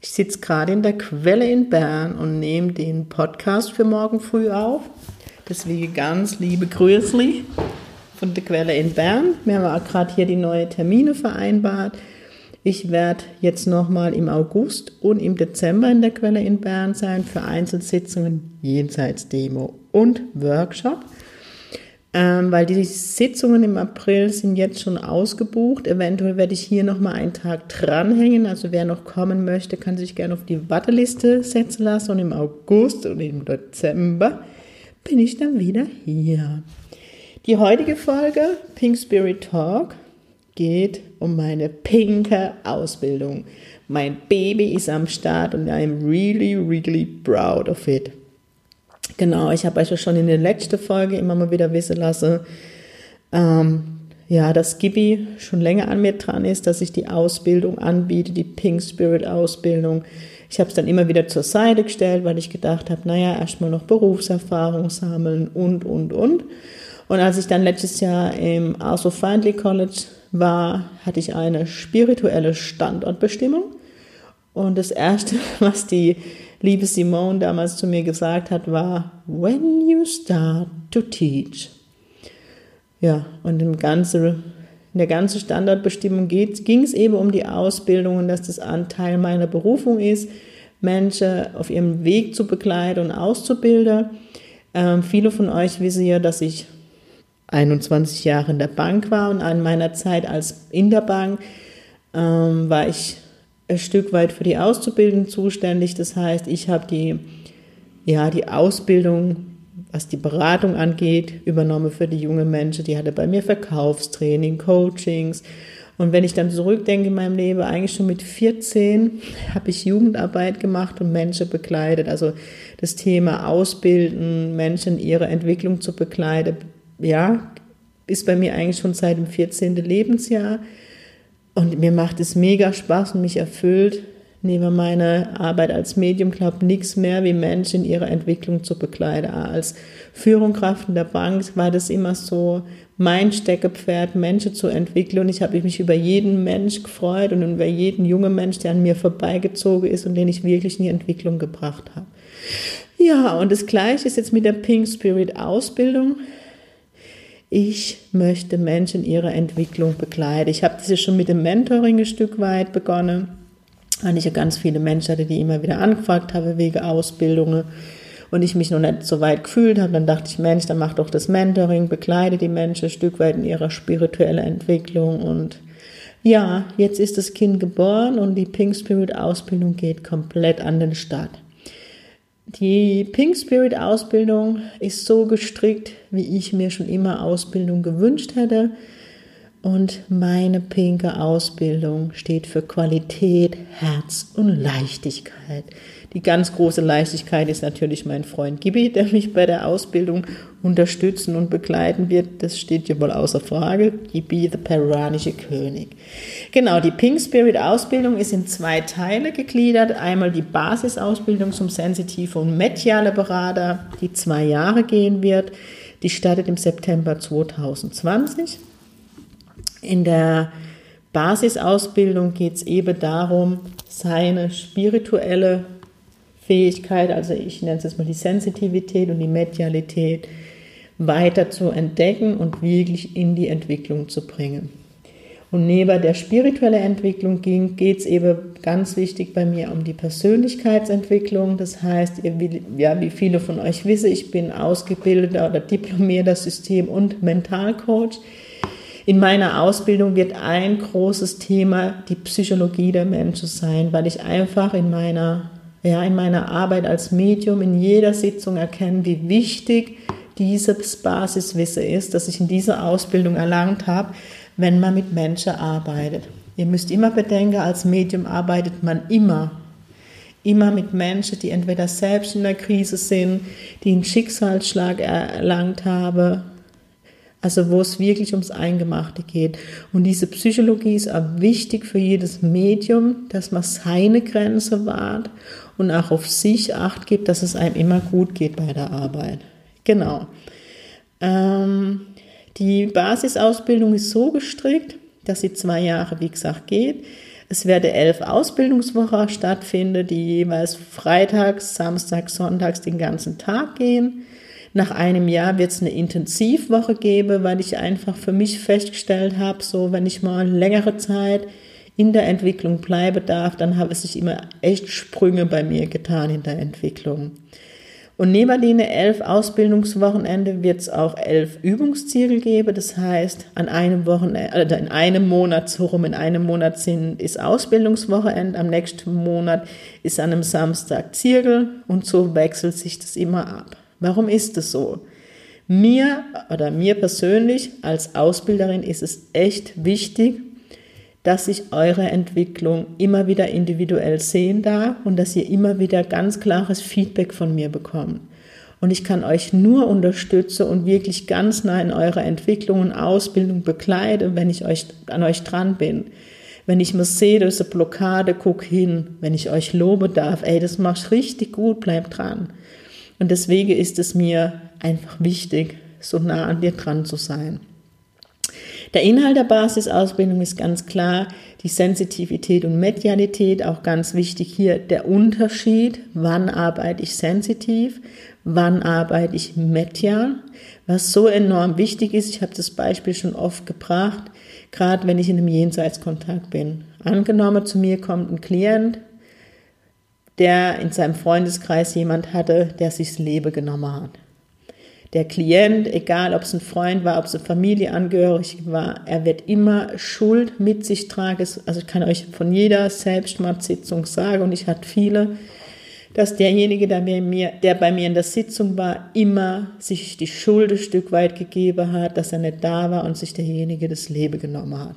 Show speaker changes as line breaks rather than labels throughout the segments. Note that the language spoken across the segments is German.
Ich sitze gerade in der Quelle in Bern und nehme den Podcast für morgen früh auf. Deswegen ganz liebe Grüße von der Quelle in Bern. Mir war gerade hier die neue Termine vereinbart. Ich werde jetzt nochmal im August und im Dezember in der Quelle in Bern sein für Einzelsitzungen, Jenseitsdemo und Workshop ähm, weil die Sitzungen im April sind jetzt schon ausgebucht. Eventuell werde ich hier nochmal einen Tag dranhängen. Also wer noch kommen möchte, kann sich gerne auf die Warteliste setzen lassen. Und im August und im Dezember bin ich dann wieder hier. Die heutige Folge Pink Spirit Talk geht um meine pinke Ausbildung. Mein Baby ist am Start und I'm really, really proud of it. Genau, ich habe euch ja schon in der letzten Folge immer mal wieder wissen lassen, ähm, ja, dass Gibi schon länger an mir dran ist, dass ich die Ausbildung anbiete, die Pink Spirit Ausbildung. Ich habe es dann immer wieder zur Seite gestellt, weil ich gedacht habe, naja, erstmal noch Berufserfahrung sammeln und, und, und. Und als ich dann letztes Jahr im Arthur Findlay College war, hatte ich eine spirituelle Standortbestimmung. Und das Erste, was die liebe Simone damals zu mir gesagt hat, war, when you start to teach. Ja, und im ganze, in der ganzen Standardbestimmung ging es eben um die Ausbildung und dass das ein Teil meiner Berufung ist, Menschen auf ihrem Weg zu begleiten und auszubilden. Ähm, viele von euch wissen ja, dass ich 21 Jahre in der Bank war und an meiner Zeit als in der Bank ähm, war ich ein Stück weit für die Auszubildung zuständig. Das heißt, ich habe die, ja, die Ausbildung, was die Beratung angeht, übernommen für die jungen Menschen. Die hatte bei mir Verkaufstraining, Coachings. Und wenn ich dann zurückdenke in meinem Leben, eigentlich schon mit 14 habe ich Jugendarbeit gemacht und Menschen begleitet. Also das Thema Ausbilden, Menschen ihre Entwicklung zu begleiten, ja, ist bei mir eigentlich schon seit dem 14. Lebensjahr. Und mir macht es mega Spaß und mich erfüllt, neben meiner Arbeit als Medium, glaube nichts mehr wie Menschen in ihrer Entwicklung zu begleiten. Als Führungskraft in der Bank war das immer so mein Steckepferd, Menschen zu entwickeln. Und ich habe mich über jeden Mensch gefreut und über jeden jungen Mensch, der an mir vorbeigezogen ist und den ich wirklich in die Entwicklung gebracht habe. Ja, und das Gleiche ist jetzt mit der Pink Spirit Ausbildung ich möchte Menschen in ihrer Entwicklung begleiten. Ich habe das ja schon mit dem Mentoring ein Stück weit begonnen, weil ich ja ganz viele Menschen hatte, die immer wieder angefragt haben wegen Ausbildungen und ich mich noch nicht so weit gefühlt habe. Dann dachte ich, Mensch, dann mach doch das Mentoring, begleite die Menschen ein Stück weit in ihrer spirituellen Entwicklung und ja, jetzt ist das Kind geboren und die Pink Spirit Ausbildung geht komplett an den Start. Die Pink Spirit Ausbildung ist so gestrickt, wie ich mir schon immer Ausbildung gewünscht hätte. Und meine pinke Ausbildung steht für Qualität, Herz und Leichtigkeit. Die ganz große Leichtigkeit ist natürlich mein Freund Gibi, der mich bei der Ausbildung unterstützen und begleiten wird. Das steht ja wohl außer Frage. Gibi, der peruanische König. Genau, die Pink Spirit Ausbildung ist in zwei Teile gegliedert. Einmal die Basisausbildung zum sensitive und mediale Berater, die zwei Jahre gehen wird. Die startet im September 2020. In der Basisausbildung geht es eben darum, seine spirituelle Fähigkeit, also ich nenne es jetzt mal die Sensitivität und die Medialität, weiter zu entdecken und wirklich in die Entwicklung zu bringen. Und neben der spirituellen Entwicklung geht es eben ganz wichtig bei mir um die Persönlichkeitsentwicklung. Das heißt, ja, wie viele von euch wissen, ich bin ausgebildeter oder diplomierter System- und Mentalcoach. In meiner Ausbildung wird ein großes Thema die Psychologie der Menschen sein, weil ich einfach in meiner, ja, in meiner Arbeit als Medium in jeder Sitzung erkenne, wie wichtig dieses Basiswissen ist, das ich in dieser Ausbildung erlangt habe, wenn man mit Menschen arbeitet. Ihr müsst immer bedenken, als Medium arbeitet man immer immer mit Menschen, die entweder selbst in der Krise sind, die einen Schicksalsschlag erlangt haben, also wo es wirklich ums Eingemachte geht. Und diese Psychologie ist auch wichtig für jedes Medium, dass man seine Grenze wahrt und auch auf sich acht gibt, dass es einem immer gut geht bei der Arbeit. Genau. Ähm, die Basisausbildung ist so gestrickt, dass sie zwei Jahre, wie gesagt, geht. Es werde elf Ausbildungswochen stattfinden, die jeweils freitags, samstags, sonntags den ganzen Tag gehen. Nach einem Jahr wird es eine Intensivwoche geben, weil ich einfach für mich festgestellt habe, so wenn ich mal längere Zeit in der Entwicklung bleiben darf, dann habe es sich immer echt Sprünge bei mir getan in der Entwicklung. Und neben den elf Ausbildungswochenende wird es auch elf Übungsziele geben. Das heißt, an einem Wochenende, oder in einem Monat, so rum in einem Monat sind, ist Ausbildungswochenende, am nächsten Monat ist an einem Samstag Zirkel und so wechselt sich das immer ab. Warum ist das so? Mir oder mir persönlich als Ausbilderin ist es echt wichtig, dass ich eure Entwicklung immer wieder individuell sehen darf und dass ihr immer wieder ganz klares Feedback von mir bekommt. Und ich kann euch nur unterstützen und wirklich ganz nah in eurer Entwicklung und Ausbildung begleiten, wenn ich euch an euch dran bin. Wenn ich mir sehe, das ist eine Blockade, guck hin. Wenn ich euch lobe darf, ey, das machst richtig gut, bleib dran. Und deswegen ist es mir einfach wichtig, so nah an dir dran zu sein. Der Inhalt der Basisausbildung ist ganz klar die Sensitivität und Medialität, auch ganz wichtig hier der Unterschied, wann arbeite ich sensitiv, wann arbeite ich medial, was so enorm wichtig ist. Ich habe das Beispiel schon oft gebracht, gerade wenn ich in einem Jenseitskontakt bin. Angenommen, zu mir kommt ein Klient, der in seinem Freundeskreis jemand hatte, der sich das Leben genommen hat der Klient, egal ob es ein Freund war, ob es eine Familienangehörig war, er wird immer Schuld mit sich tragen. Also ich kann euch von jeder Selbstmordsitzung sagen, und ich hatte viele, dass derjenige, der mir, der bei mir in der Sitzung war, immer sich die Schuld ein Stück weit gegeben hat, dass er nicht da war und sich derjenige das Leben genommen hat.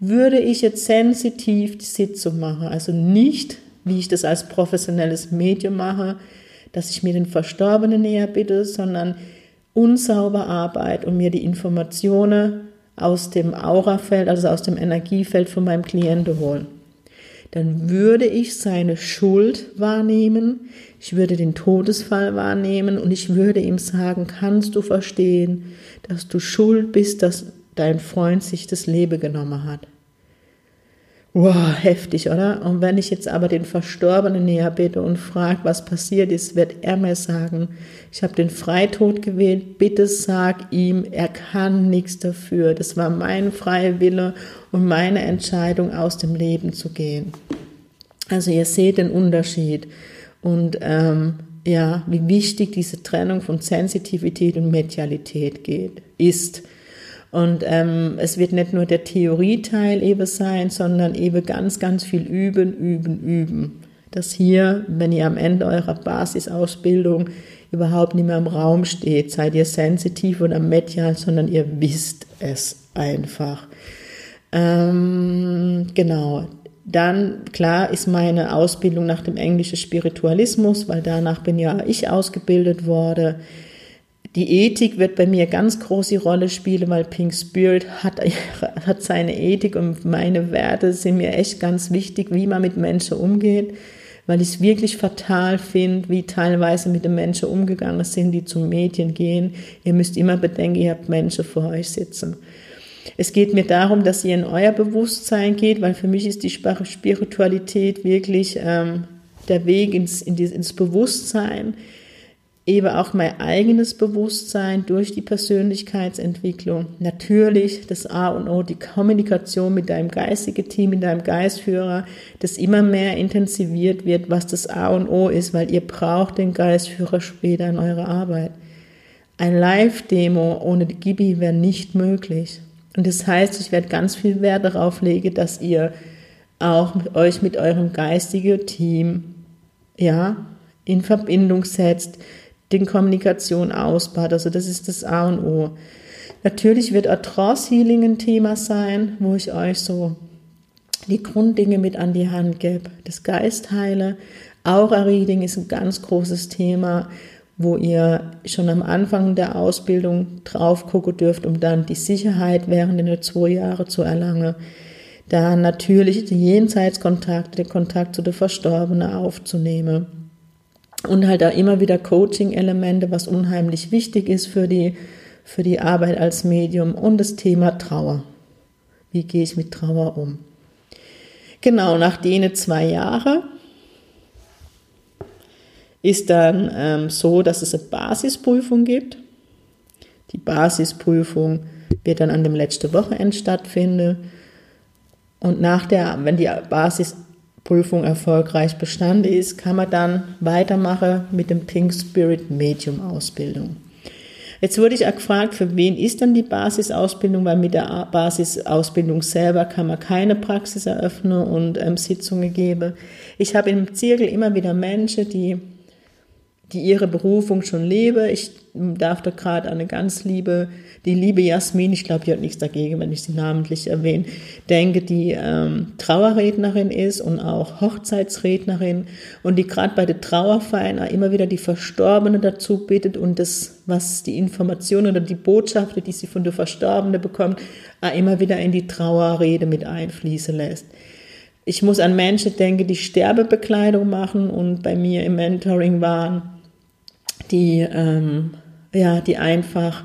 Würde ich jetzt sensitiv die Sitzung machen, also nicht, wie ich das als professionelles Medium mache, dass ich mir den Verstorbenen näher bitte, sondern unsauber arbeite und mir die Informationen aus dem Aurafeld, also aus dem Energiefeld von meinem Klienten holen, dann würde ich seine Schuld wahrnehmen, ich würde den Todesfall wahrnehmen und ich würde ihm sagen, kannst du verstehen, dass du schuld bist, dass dein Freund sich das Leben genommen hat. Wow, heftig, oder? Und wenn ich jetzt aber den Verstorbenen näher bitte und frage, was passiert ist, wird er mir sagen, ich habe den Freitod gewählt, bitte sag ihm, er kann nichts dafür. Das war mein freier Wille und meine Entscheidung, aus dem Leben zu gehen. Also ihr seht den Unterschied und ähm, ja, wie wichtig diese Trennung von Sensitivität und Medialität geht, ist. Und ähm, es wird nicht nur der Theorieteil eben sein, sondern eben ganz, ganz viel üben, üben, üben. Dass hier, wenn ihr am Ende eurer Basisausbildung überhaupt nicht mehr im Raum steht, seid ihr sensitiv oder medial, sondern ihr wisst es einfach. Ähm, genau. Dann, klar, ist meine Ausbildung nach dem englischen Spiritualismus, weil danach bin ja ich ausgebildet worden. Die Ethik wird bei mir ganz große Rolle spielen, weil Pink Spirit hat, hat seine Ethik und meine Werte sind mir echt ganz wichtig, wie man mit Menschen umgeht, weil ich es wirklich fatal finde, wie teilweise mit den Menschen umgegangen sind, die zu Medien gehen. Ihr müsst immer bedenken, ihr habt Menschen vor euch sitzen. Es geht mir darum, dass ihr in euer Bewusstsein geht, weil für mich ist die Spiritualität wirklich ähm, der Weg ins, in die, ins Bewusstsein eben auch mein eigenes Bewusstsein durch die Persönlichkeitsentwicklung. Natürlich das A und O, die Kommunikation mit deinem geistigen Team, mit deinem Geistführer, das immer mehr intensiviert wird, was das A und O ist, weil ihr braucht den Geistführer später in eurer Arbeit. Ein Live-Demo ohne die Gibi wäre nicht möglich. Und das heißt, ich werde ganz viel Wert darauf legen, dass ihr auch mit euch mit eurem geistigen Team, ja, in Verbindung setzt, den Kommunikation ausbaut. Also das ist das A und O. Natürlich wird Trance Healing ein Thema sein, wo ich euch so die Grunddinge mit an die Hand gebe. Das Geist heile, Aura-Reading ist ein ganz großes Thema, wo ihr schon am Anfang der Ausbildung drauf gucken dürft, um dann die Sicherheit während der zwei Jahre zu erlangen. Da natürlich die Jenseitskontakte, den Kontakt zu den Verstorbenen aufzunehmen. Und halt da immer wieder Coaching-Elemente, was unheimlich wichtig ist für die, für die Arbeit als Medium und das Thema Trauer. Wie gehe ich mit Trauer um? Genau, nach denen zwei Jahre ist dann ähm, so, dass es eine Basisprüfung gibt. Die Basisprüfung wird dann an dem letzten Wochenende stattfinden. Und nach der, wenn die Basisprüfung erfolgreich bestanden ist, kann man dann weitermachen mit dem Pink Spirit Medium Ausbildung. Jetzt wurde ich auch gefragt, für wen ist dann die Basisausbildung, weil mit der Basisausbildung selber kann man keine Praxis eröffnen und ähm, Sitzungen geben. Ich habe im Zirkel immer wieder Menschen, die die ihre Berufung schon lebe. Ich darf da gerade eine ganz liebe, die liebe Jasmin, ich glaube, die hat nichts dagegen, wenn ich sie namentlich erwähne, denke, die ähm, Trauerrednerin ist und auch Hochzeitsrednerin und die gerade bei der Trauerfeiern immer wieder die Verstorbene dazu bittet und das, was die Informationen oder die Botschaften, die sie von der Verstorbenen bekommt, immer wieder in die Trauerrede mit einfließen lässt. Ich muss an Menschen denken, die Sterbebekleidung machen und bei mir im Mentoring waren die, ähm, ja, die einfach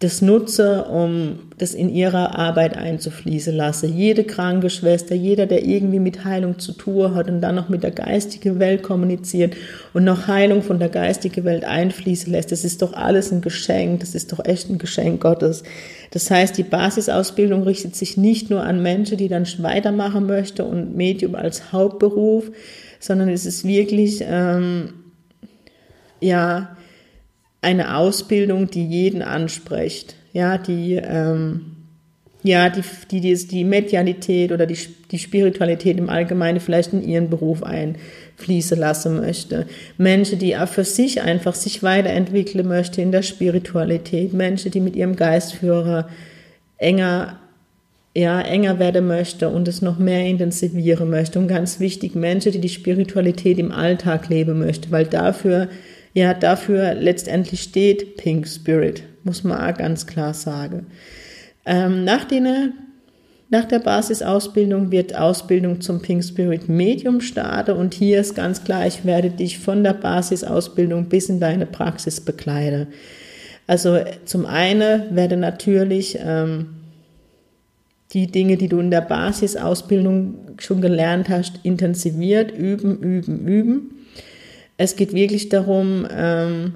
das nutze, um das in ihrer Arbeit einzufließen lasse. Jede Krankenschwester, jeder, der irgendwie mit Heilung zu tun hat und dann noch mit der geistigen Welt kommuniziert und noch Heilung von der geistigen Welt einfließen lässt, das ist doch alles ein Geschenk, das ist doch echt ein Geschenk Gottes. Das heißt, die Basisausbildung richtet sich nicht nur an Menschen, die dann weitermachen möchten und Medium als Hauptberuf, sondern es ist wirklich ähm, ja eine Ausbildung, die jeden anspricht, ja, die ähm, ja, die, die, die, die Medialität oder die, die Spiritualität im Allgemeinen vielleicht in ihren Beruf einfließen lassen möchte. Menschen, die für sich einfach sich weiterentwickeln möchte in der Spiritualität. Menschen, die mit ihrem Geistführer enger, ja, enger werden möchte und es noch mehr intensivieren möchte. Und ganz wichtig, Menschen, die die Spiritualität im Alltag leben möchte, weil dafür ja, dafür letztendlich steht Pink Spirit, muss man auch ganz klar sagen. Ähm, nach, den, nach der Basisausbildung wird Ausbildung zum Pink Spirit Medium starten und hier ist ganz klar, ich werde dich von der Basisausbildung bis in deine Praxis begleiten. Also zum einen werde natürlich ähm, die Dinge, die du in der Basisausbildung schon gelernt hast, intensiviert, üben, üben, üben. Es geht wirklich darum, ähm,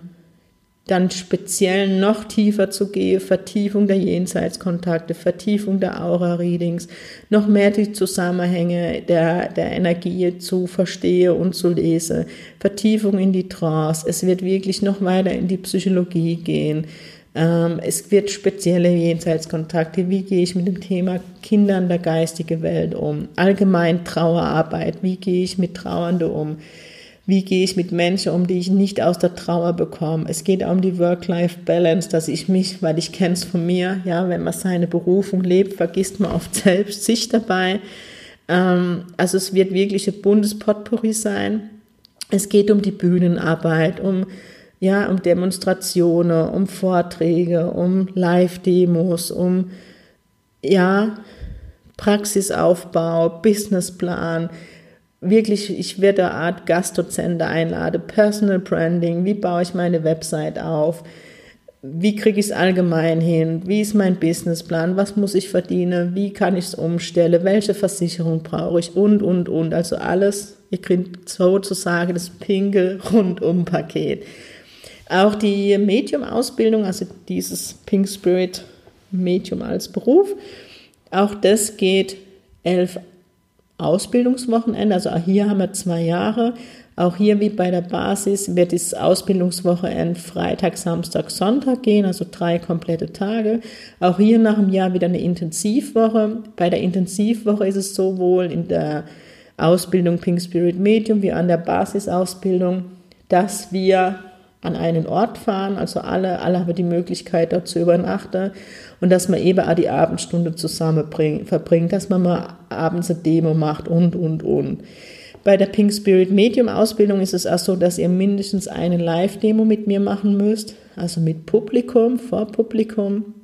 dann speziell noch tiefer zu gehen, Vertiefung der Jenseitskontakte, Vertiefung der Aura-Readings, noch mehr die Zusammenhänge der, der Energie zu verstehen und zu lesen, Vertiefung in die Trance. Es wird wirklich noch weiter in die Psychologie gehen. Ähm, es wird spezielle Jenseitskontakte. Wie gehe ich mit dem Thema Kindern der geistigen Welt um? Allgemein Trauerarbeit. Wie gehe ich mit Trauernde um? Wie gehe ich mit Menschen um, die ich nicht aus der Trauer bekomme? Es geht um die Work-Life-Balance, dass ich mich, weil ich kenne es von mir, ja, wenn man seine Berufung lebt, vergisst man oft selbst sich dabei. Ähm, also es wird wirklich ein buntes Potpourri sein. Es geht um die Bühnenarbeit, um ja, um Demonstrationen, um Vorträge, um Live-Demos, um ja, Praxisaufbau, Businessplan, wirklich, ich werde eine Art Gastdozente einladen, Personal Branding, wie baue ich meine Website auf, wie kriege ich es allgemein hin, wie ist mein Businessplan, was muss ich verdienen, wie kann ich es umstellen, welche Versicherung brauche ich und, und, und. Also alles, ihr kriegt sozusagen das pinke Rundum-Paket. Auch die Medium-Ausbildung, also dieses Pink Spirit Medium als Beruf, auch das geht elf Ausbildungswochenende. Also auch hier haben wir zwei Jahre. Auch hier wie bei der Basis wird das Ausbildungswochenende Freitag, Samstag, Sonntag gehen, also drei komplette Tage. Auch hier nach einem Jahr wieder eine Intensivwoche. Bei der Intensivwoche ist es sowohl in der Ausbildung Pink Spirit Medium wie an der Basisausbildung, dass wir an einen Ort fahren, also alle, alle haben die Möglichkeit, dort zu übernachten und dass man eben auch die Abendstunde zusammen verbringt, dass man mal abends eine Demo macht und, und, und. Bei der Pink Spirit Medium Ausbildung ist es auch so, dass ihr mindestens eine Live-Demo mit mir machen müsst, also mit Publikum, vor Publikum.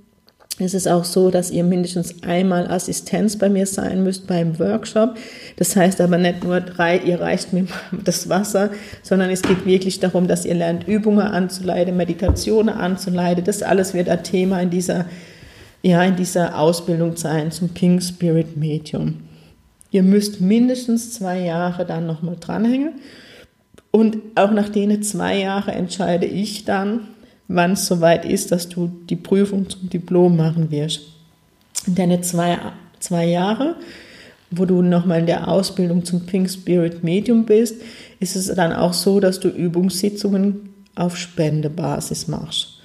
Es ist auch so, dass ihr mindestens einmal Assistenz bei mir sein müsst beim Workshop. Das heißt aber nicht nur drei, ihr reicht mir das Wasser, sondern es geht wirklich darum, dass ihr lernt, Übungen anzuleiten, Meditationen anzuleiten. Das alles wird ein Thema in dieser, ja, in dieser Ausbildung sein zum Pink Spirit Medium. Ihr müsst mindestens zwei Jahre dann nochmal dranhängen. Und auch nach denen zwei Jahre entscheide ich dann, wann es soweit ist, dass du die Prüfung zum Diplom machen wirst. In deine zwei, zwei Jahre, wo du nochmal in der Ausbildung zum Pink Spirit Medium bist, ist es dann auch so, dass du Übungssitzungen auf Spendebasis machst.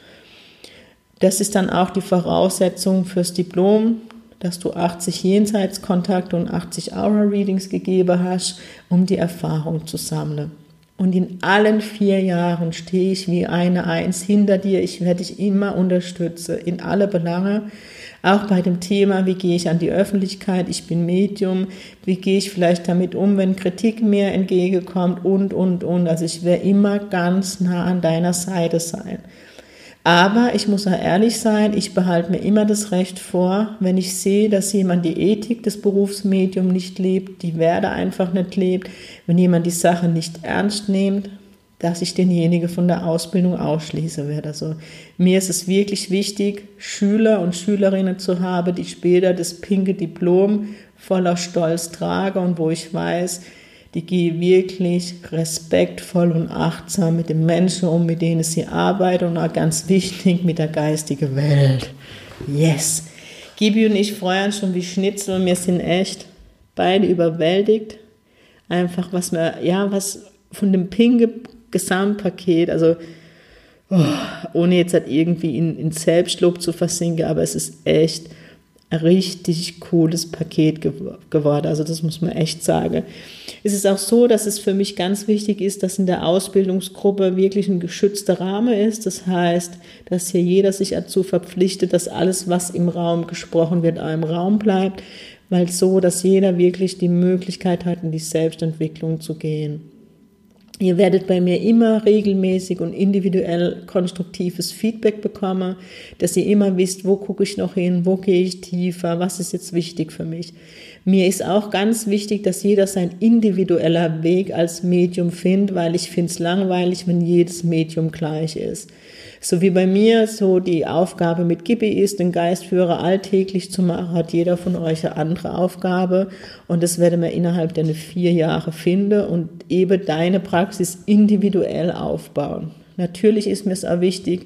Das ist dann auch die Voraussetzung fürs Diplom, dass du 80 Jenseitskontakte und 80 Aura-Readings gegeben hast, um die Erfahrung zu sammeln. Und in allen vier Jahren stehe ich wie eine Eins hinter dir. Ich werde dich immer unterstützen in alle Belange. Auch bei dem Thema, wie gehe ich an die Öffentlichkeit? Ich bin Medium. Wie gehe ich vielleicht damit um, wenn Kritik mir entgegenkommt? Und, und, und. Also ich werde immer ganz nah an deiner Seite sein. Aber ich muss auch ehrlich sein, ich behalte mir immer das Recht vor, wenn ich sehe, dass jemand die Ethik des Berufsmedium nicht lebt, die Werte einfach nicht lebt, wenn jemand die Sache nicht ernst nimmt, dass ich denjenigen von der Ausbildung ausschließen werde. Also mir ist es wirklich wichtig, Schüler und Schülerinnen zu haben, die später das pinke Diplom voller Stolz tragen und wo ich weiß, die gehen wirklich respektvoll und achtsam mit den Menschen um, mit denen sie arbeiten und auch ganz wichtig mit der geistigen Welt. Yes. Gibi und ich freuen schon wie Schnitzel und wir sind echt beide überwältigt. Einfach was wir, ja, was von dem pinke Gesamtpaket, also oh, ohne jetzt halt irgendwie in, in Selbstlob zu versinken, aber es ist echt richtig cooles Paket geworden. Also das muss man echt sagen. Es ist auch so, dass es für mich ganz wichtig ist, dass in der Ausbildungsgruppe wirklich ein geschützter Rahmen ist. Das heißt, dass hier jeder sich dazu verpflichtet, dass alles, was im Raum gesprochen wird, auch im Raum bleibt, weil so, dass jeder wirklich die Möglichkeit hat, in die Selbstentwicklung zu gehen. Ihr werdet bei mir immer regelmäßig und individuell konstruktives Feedback bekommen, dass ihr immer wisst, wo gucke ich noch hin, wo gehe ich tiefer, was ist jetzt wichtig für mich. Mir ist auch ganz wichtig, dass jeder sein individueller Weg als Medium findet, weil ich finde es langweilig, wenn jedes Medium gleich ist. So wie bei mir so die Aufgabe mit Gibi ist, den Geistführer alltäglich zu machen, hat jeder von euch eine andere Aufgabe. Und das werden wir innerhalb der vier Jahre finden und eben deine Praxis individuell aufbauen. Natürlich ist mir es auch wichtig,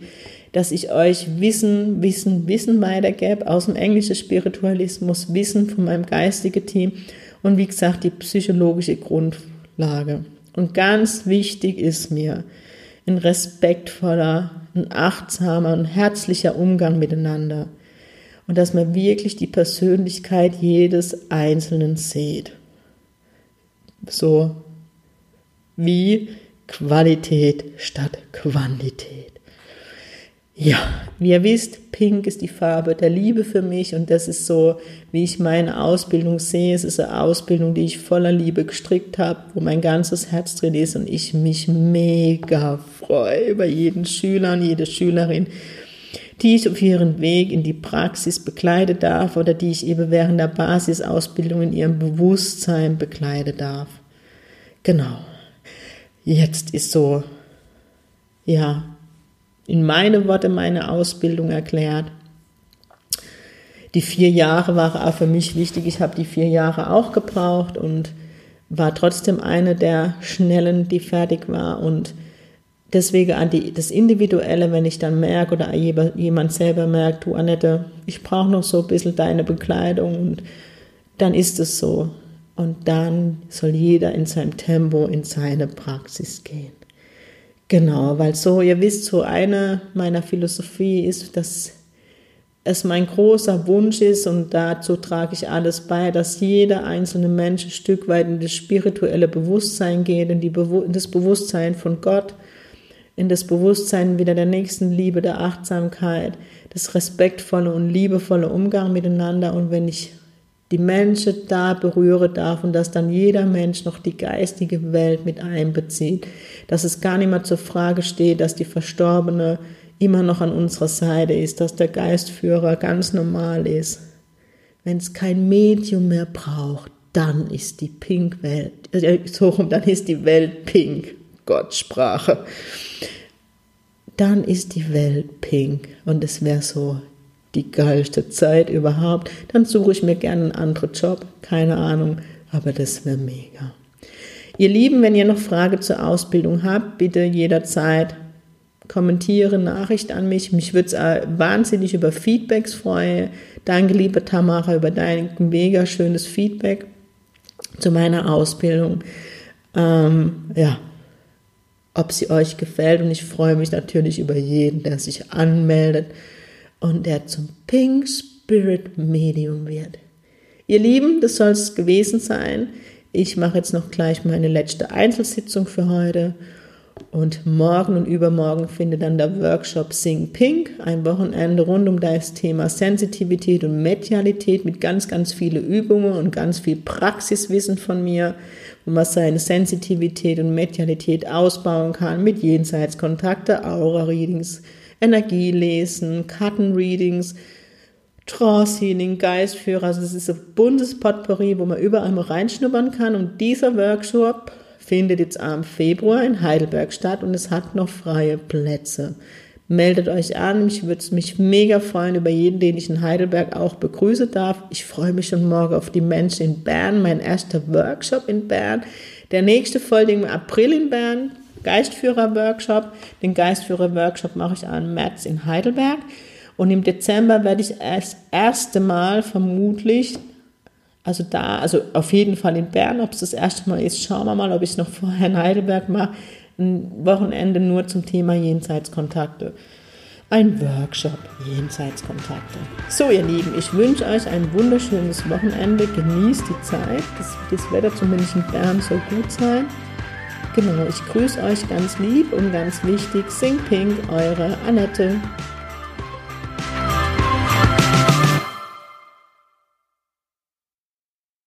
dass ich euch Wissen, Wissen, Wissen weitergebe aus dem englischen Spiritualismus, Wissen von meinem geistigen Team und wie gesagt die psychologische Grundlage. Und ganz wichtig ist mir ein respektvoller ein achtsamer und herzlicher Umgang miteinander und dass man wirklich die Persönlichkeit jedes Einzelnen sieht. So wie Qualität statt Quantität. Ja, wie ihr wisst, Pink ist die Farbe der Liebe für mich und das ist so, wie ich meine Ausbildung sehe. Es ist eine Ausbildung, die ich voller Liebe gestrickt habe, wo mein ganzes Herz drin ist und ich mich mega freue über jeden Schüler und jede Schülerin, die ich auf ihren Weg in die Praxis begleiten darf oder die ich eben während der Basisausbildung in ihrem Bewusstsein begleiten darf. Genau. Jetzt ist so, ja, in meine Worte meine Ausbildung erklärt. Die vier Jahre waren auch für mich wichtig. Ich habe die vier Jahre auch gebraucht und war trotzdem eine der Schnellen, die fertig war. Und deswegen an die, das Individuelle, wenn ich dann merke oder jemand selber merkt, du Annette, ich brauche noch so ein bisschen deine Bekleidung und dann ist es so. Und dann soll jeder in seinem Tempo in seine Praxis gehen. Genau, weil so, ihr wisst, so eine meiner Philosophie ist, dass es mein großer Wunsch ist und dazu trage ich alles bei, dass jeder einzelne Mensch ein Stück weit in das spirituelle Bewusstsein geht, in, Bewu in das Bewusstsein von Gott, in das Bewusstsein wieder der nächsten Liebe, der Achtsamkeit, das respektvolle und liebevolle Umgang miteinander. Und wenn ich die Menschen da berühren darf und dass dann jeder Mensch noch die geistige Welt mit einbezieht, dass es gar nicht mehr zur Frage steht, dass die Verstorbene immer noch an unserer Seite ist, dass der Geistführer ganz normal ist. Wenn es kein Medium mehr braucht, dann ist die Pink-Welt, äh, so rum, dann ist die Welt pink, Gottsprache. Dann ist die Welt pink und es wäre so die geilste Zeit überhaupt. Dann suche ich mir gerne einen anderen Job, keine Ahnung, aber das wäre mega. Ihr Lieben, wenn ihr noch Frage zur Ausbildung habt, bitte jederzeit kommentiere, Nachricht an mich. Mich würde es äh, wahnsinnig über Feedbacks freuen. Danke, liebe Tamara, über dein mega schönes Feedback zu meiner Ausbildung. Ähm, ja, ob sie euch gefällt. Und ich freue mich natürlich über jeden, der sich anmeldet und der zum Pink Spirit Medium wird. Ihr Lieben, das soll es gewesen sein. Ich mache jetzt noch gleich meine letzte Einzelsitzung für heute. Und morgen und übermorgen findet dann der Workshop Sing Pink, ein Wochenende rund um das Thema Sensitivität und Medialität mit ganz, ganz viele Übungen und ganz viel Praxiswissen von mir, wo man seine Sensitivität und Medialität ausbauen kann mit Jenseitskontakte, Aura-Readings, Energielesen, Kartenreadings, Trance-Healing, Geistführer. Also das ist ein buntes Potpourri, wo man überall mal reinschnuppern kann. Und dieser Workshop findet jetzt am Februar in Heidelberg statt und es hat noch freie Plätze. Meldet euch an, ich würde mich mega freuen über jeden, den ich in Heidelberg auch begrüßen darf. Ich freue mich schon morgen auf die Menschen in Bern, mein erster Workshop in Bern. Der nächste folgt im April in Bern, Geistführer-Workshop. Den Geistführer-Workshop mache ich am März in Heidelberg. Und im Dezember werde ich das erste Mal vermutlich also da, also auf jeden Fall in Bern, ob es das erste Mal ist, schauen wir mal, ob ich es noch vorher in Heidelberg mache. Ein Wochenende nur zum Thema Jenseitskontakte. Ein Workshop Jenseitskontakte. So, ihr Lieben, ich wünsche euch ein wunderschönes Wochenende. Genießt die Zeit. Das, das Wetter zumindest in Bern soll gut sein. Genau, ich grüße euch ganz lieb und ganz wichtig. Sing Pink, eure Annette.